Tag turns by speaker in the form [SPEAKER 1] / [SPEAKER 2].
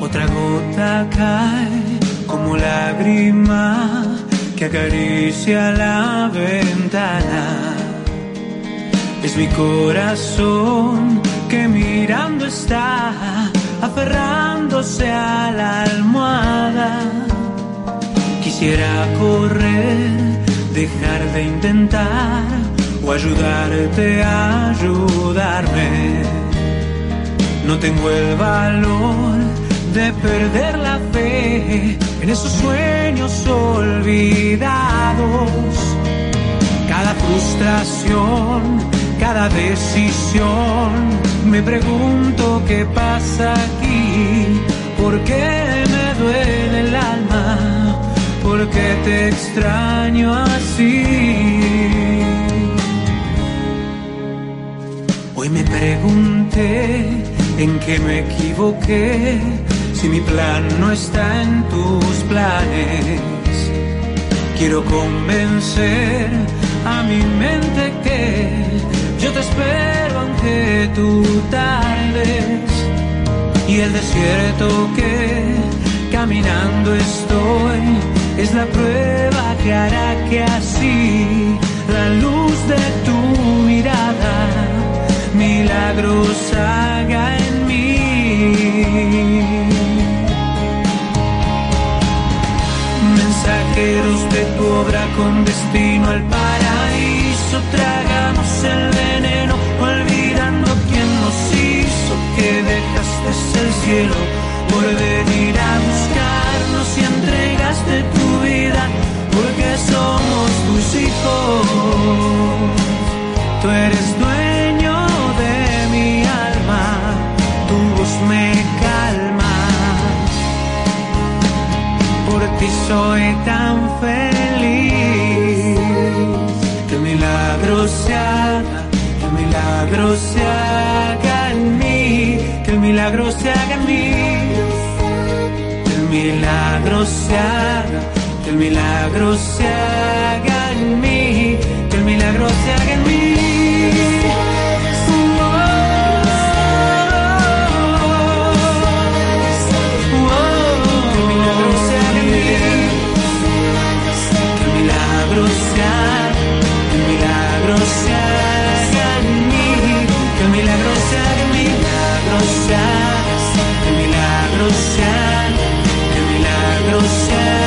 [SPEAKER 1] Otra gota cae como lágrima que acaricia la ventana. Es mi corazón que mirando está, aferrándose a la almohada. Quisiera correr, dejar de intentar o ayudarte a ayudarme. No tengo el valor de perder la fe en esos sueños olvidados. Cada frustración, cada decisión, me pregunto qué pasa aquí, por qué te extraño así. Hoy me pregunté en qué me equivoqué si mi plan no está en tus planes. Quiero convencer a mi mente que yo te espero aunque tú tardes. Y el desierto que caminando estoy es la prueba que hará que así la luz de tu mirada milagros haga en mí. Mensajeros de tu obra con destino al paraíso, tragamos el veneno, olvidando quién nos hizo, que dejaste el cielo soy tan feliz. Que el milagro se haga, que el milagro se haga en mí, que el milagro se haga en mí. Que el milagro se haga, que el milagro se haga milagro se haga, que milagro se